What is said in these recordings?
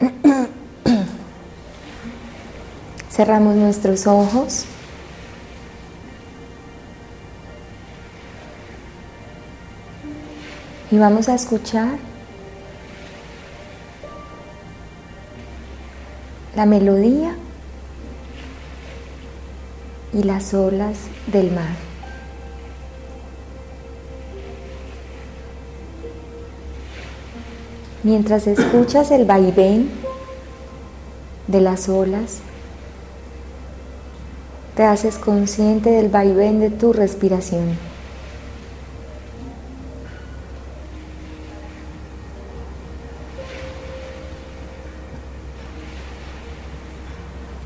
Cerramos nuestros ojos. Y vamos a escuchar la melodía y las olas del mar. Mientras escuchas el vaivén de las olas, te haces consciente del vaivén de tu respiración.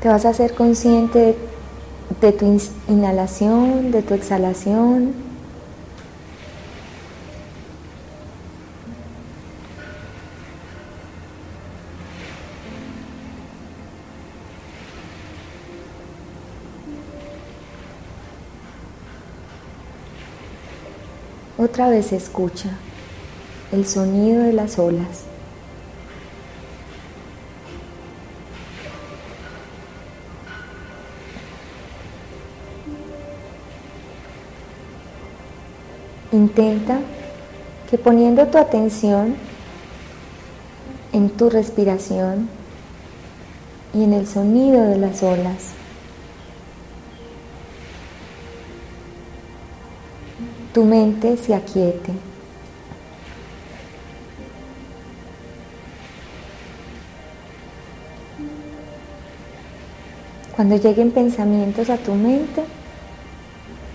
Te vas a hacer consciente de de tu inhalación, de tu exhalación. Vez escucha el sonido de las olas. Intenta que poniendo tu atención en tu respiración y en el sonido de las olas, tu mente se aquiete. Cuando lleguen pensamientos a tu mente,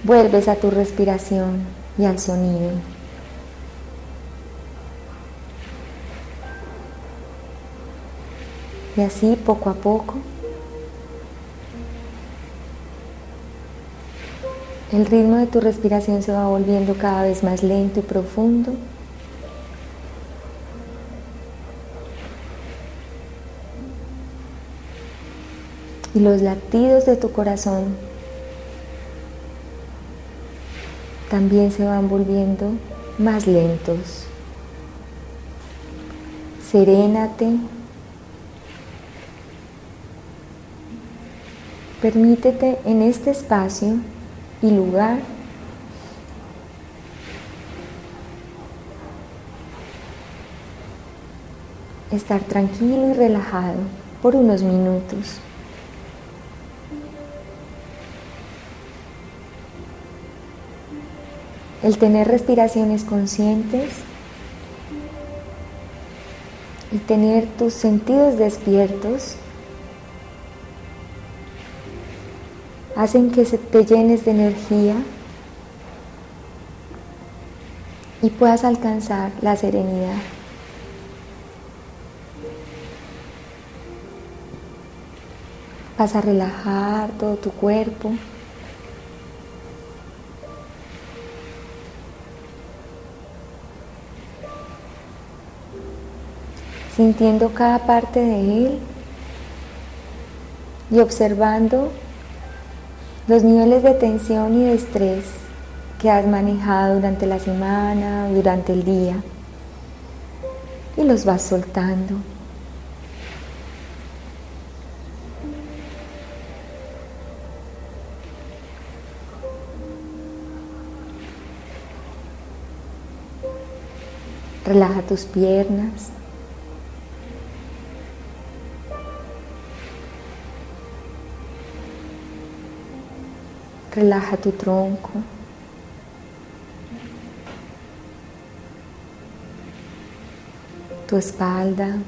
vuelves a tu respiración y al sonido. Y así poco a poco el ritmo de tu respiración se va volviendo cada vez más lento y profundo. Y los latidos de tu corazón también se van volviendo más lentos. Serénate. Permítete en este espacio y lugar. Estar tranquilo y relajado por unos minutos. el tener respiraciones conscientes. Y tener tus sentidos despiertos hacen que te llenes de energía y puedas alcanzar la serenidad. Vas a relajar todo tu cuerpo. sintiendo cada parte de él y observando los niveles de tensión y de estrés que has manejado durante la semana, durante el día, y los vas soltando. Relaja tus piernas. Relaja tu tronco. Tu espalda.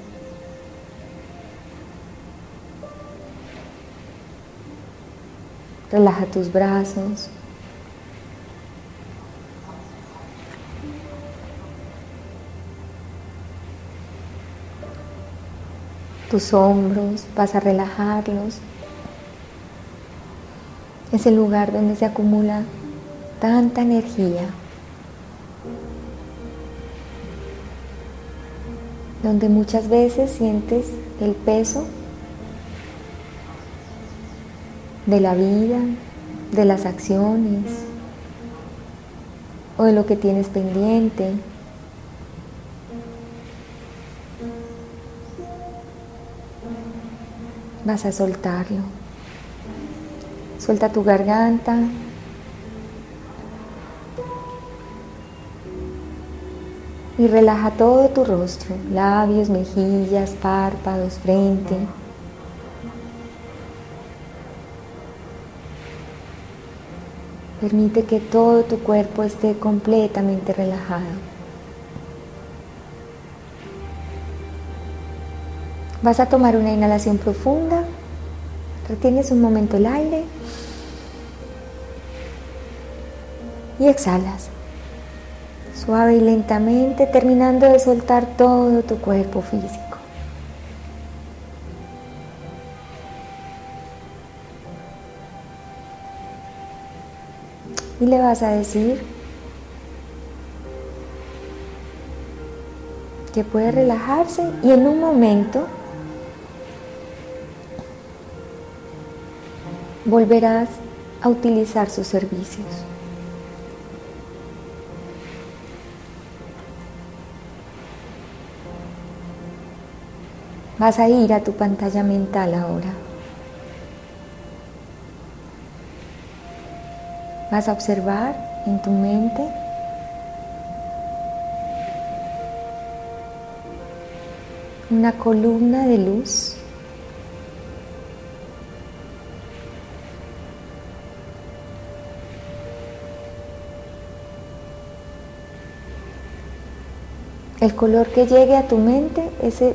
Relaja tus brazos. Tus hombros, vas a relajarlos. Es el lugar donde se acumula tanta energía, donde muchas veces sientes el peso de la vida, de las acciones o de lo que tienes pendiente. Vas a soltarlo. Suelta tu garganta. Y relaja todo tu rostro, labios, mejillas, párpados, frente. Permite que todo tu cuerpo esté completamente relajado. Vas a tomar una inhalación profunda. Retienes un momento el aire. Y exhalas. Suave y lentamente, terminando de soltar todo tu cuerpo físico. y le vas a decir que puede relajarse y en un momento volverás a utilizar sus servicios. Vas a ir a tu pantalla mental ahora. Vas a observar en tu mente una columna de luz El color que llegue a tu mente, ese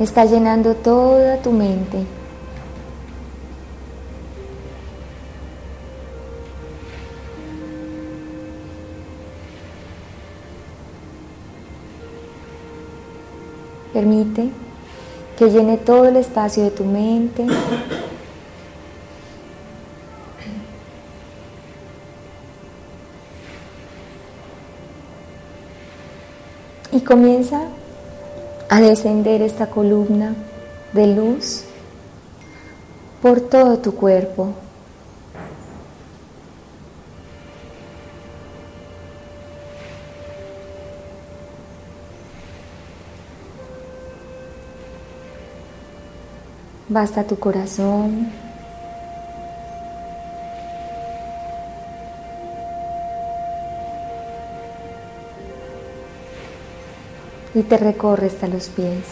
está llenando toda tu mente. Permite que llene todo el espacio de tu mente, y comienza a descender esta columna de luz por todo tu cuerpo. Basta tu corazón. Y te recorre hasta los pies.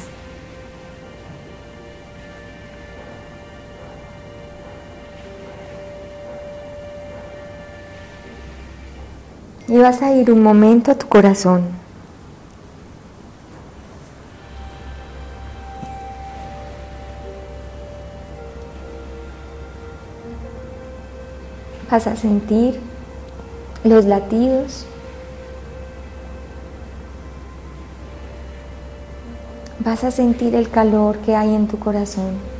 Y vas a ir un momento a tu corazón. Vas a sentir los latidos vas a sentir el calor que hay en tu corazón.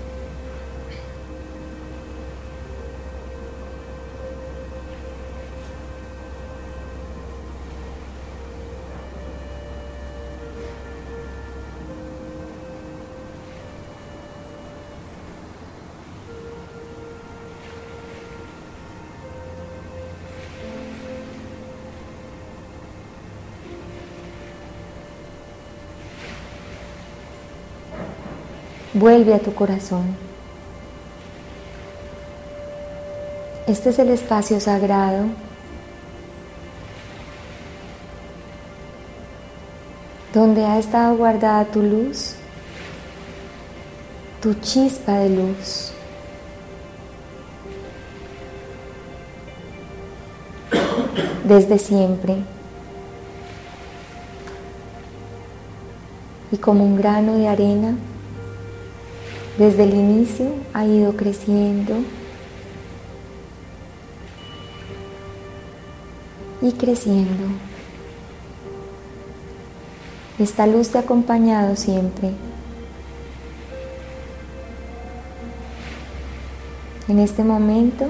Vuelve a tu corazón. Este es el espacio sagrado donde ha estado guardada tu luz, tu chispa de luz. Desde siempre. Y como un grano de arena, desde el inicio ha ido creciendo y creciendo. Esta luz te ha acompañado siempre. En este momento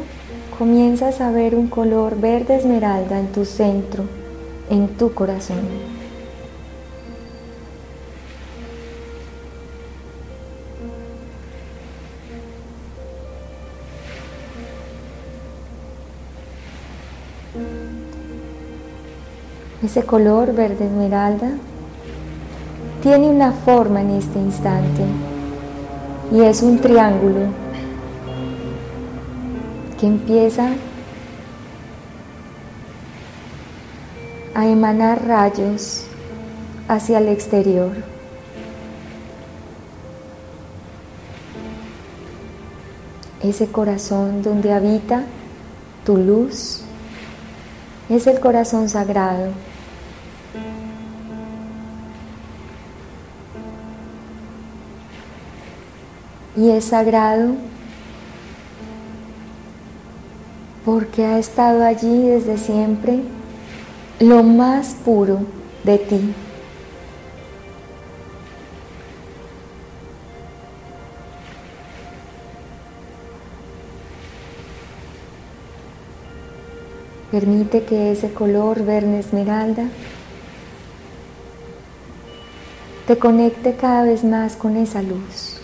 comienzas a ver un color verde esmeralda en tu centro, en tu corazón. Ese color verde esmeralda tiene una forma en este instante y es un triángulo que empieza a emanar rayos hacia el exterior. Ese corazón donde habita tu luz es el corazón sagrado y es sagrado porque ha estado allí desde siempre lo más puro de ti. Permite que ese color verde esmeralda te conecte cada vez más con esa luz.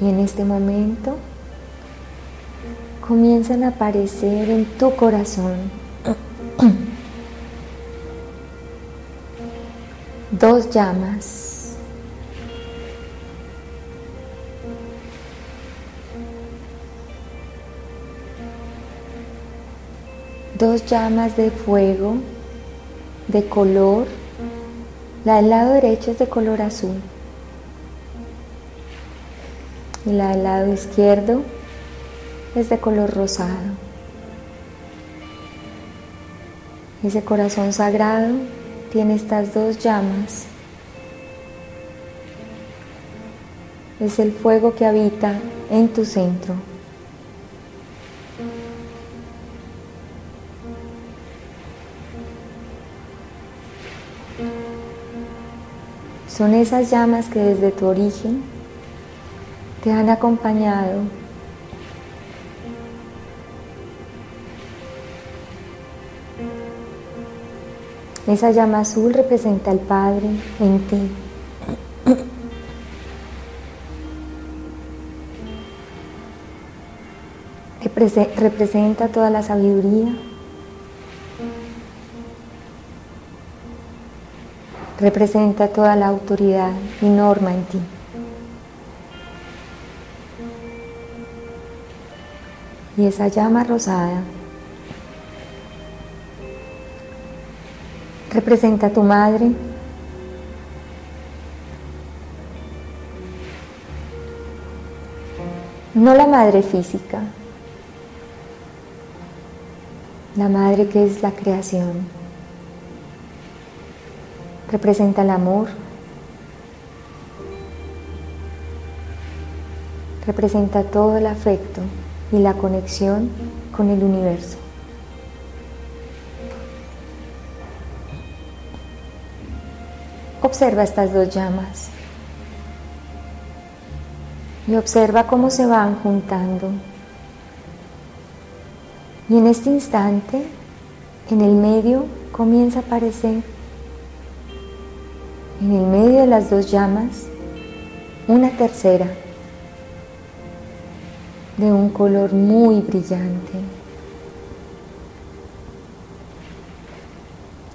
Y en este momento comienzan a aparecer en tu corazón dos llamas. Dos llamas de fuego, de color. La del lado derecho es de color azul y la del lado izquierdo es de color rosado. Ese corazón sagrado tiene estas dos llamas. Es el fuego que habita en tu centro. Son esas llamas que desde tu origen te han acompañado. Esa llama azul representa al Padre en ti. representa toda la sabiduría, representa toda la autoridad y norma en ti. Y esa llama rosada representa a tu madre. No la madre física, la madre que es la creación. Representa el amor, representa todo el afecto y la conexión con el universo. Observa estas dos llamas y observa cómo se van juntando. Y en este instante, en el medio, comienza a aparecer, en el medio de las dos llamas, una tercera de un color muy brillante.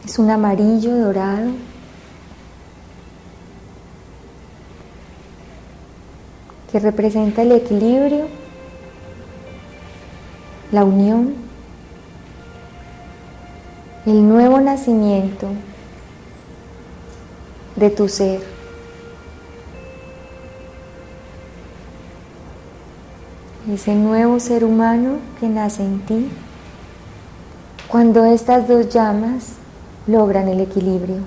Es un amarillo dorado. que representa el equilibrio, la unión el nuevo nacimiento de tu ser. Ese nuevo ser humano que nace en ti cuando estas dos llamas logran el equilibrio.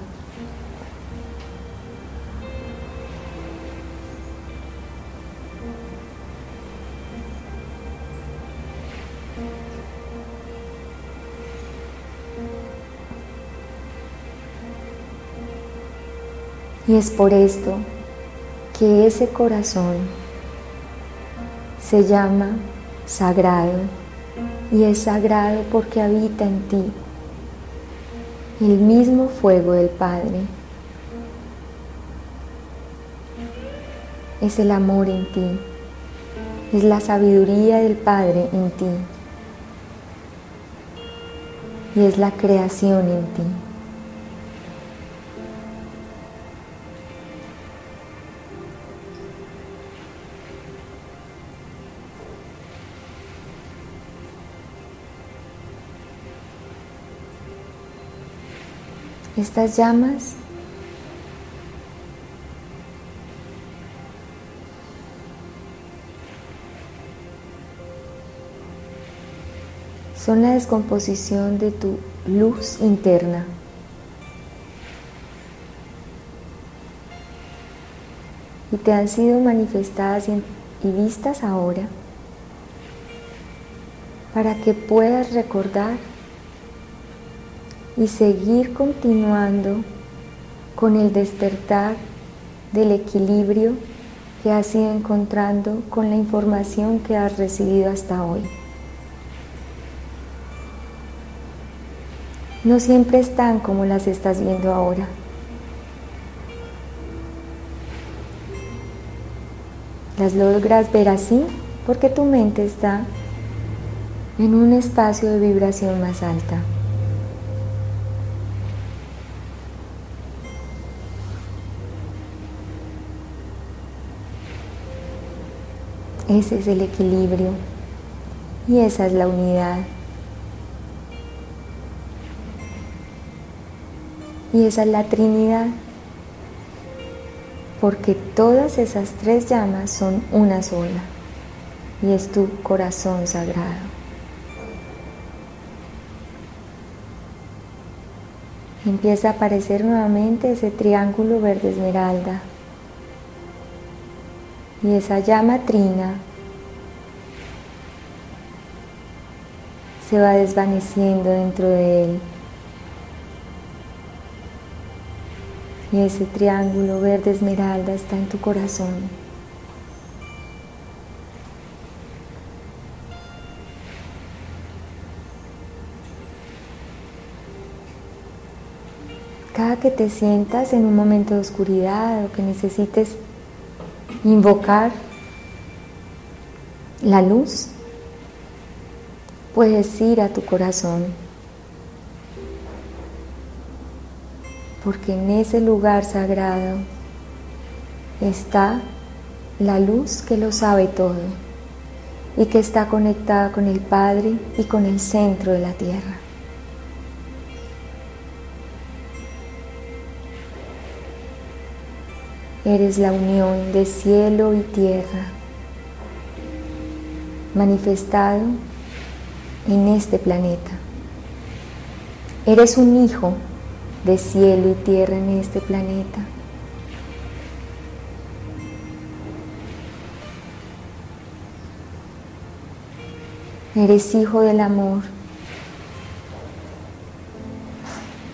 Y es por esto que ese corazón se llama sagrado y es sagrado porque habita en ti el mismo fuego del Padre. Es el amor en ti, es la sabiduría del Padre en ti y es la creación en ti. Estas llamas son la descomposición de tu luz interna. Y te han sido manifestadas y vistas ahora para que puedas recordar y seguir continuando con el despertar del equilibrio que has ido encontrando con la información que has recibido hasta hoy. No siempre están como las estás viendo ahora. Las logras ver así porque tu mente está en un espacio de vibración más alta. Ese es el equilibrio y esa es la unidad. Y esa es la Trinidad, porque todas esas tres llamas son una sola y es tu corazón sagrado. Empieza a aparecer nuevamente ese triángulo verde esmeralda y esa llama trina se va desvaneciendo dentro de él. Y ese triángulo verde esmeralda está en tu corazón. Cada que te sientas en un momento de oscuridad o que necesites invocar la luz, puedes ir a tu corazón, porque en ese lugar sagrado está la luz que lo sabe todo y que está conectada con el Padre y con el centro de la tierra. Eres la unión de cielo y tierra manifestado en este planeta. Eres un hijo de cielo y tierra en este planeta. Eres hijo del amor.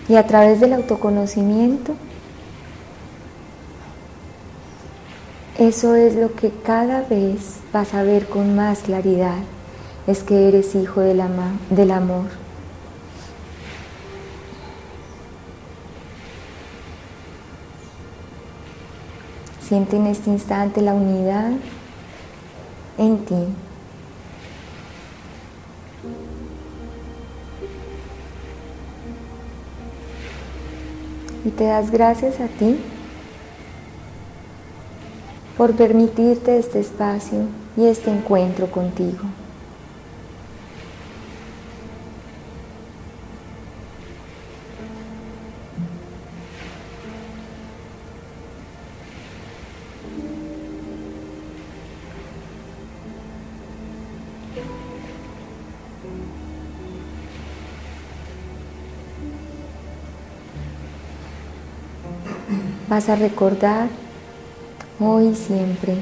Y a través del autoconocimiento Eso es lo que cada vez vas a ver con más claridad, es que eres hijo del, del amor. Siente en este instante la unidad en ti. Y te das gracias a ti por permitirte este espacio y este encuentro contigo. Vas a recordar hoy y siempre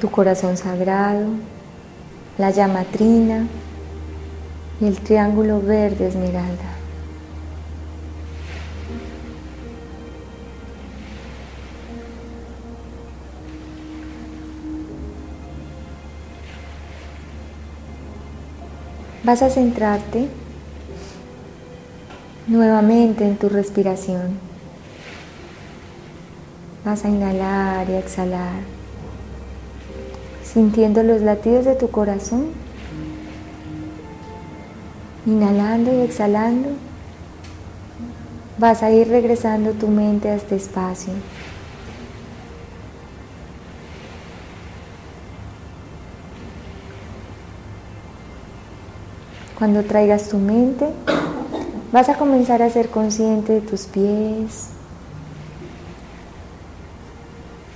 tu corazón sagrado, la llama trina y el triángulo verde esmeralda. Vas a centrarte nuevamente en tu respiración. Vas a inhalar y exhalar, sintiendo los latidos de tu corazón. Inhalando y exhalando, vas a ir regresando tu mente a este espacio. Cuando traigas tu mente, vas a comenzar a ser consciente de tus pies,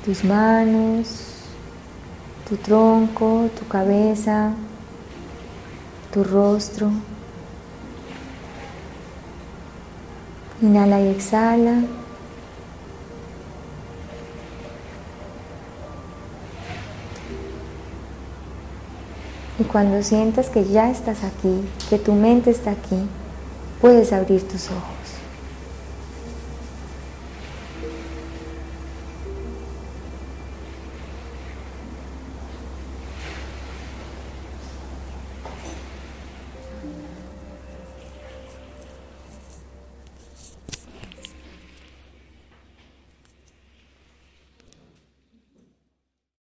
tus manos, tu tronco, tu cabeza, tu rostro. Inhala y exhala. Y cuando sientas que ya estás aquí, que tu mente está aquí, puedes abrir tus ojos.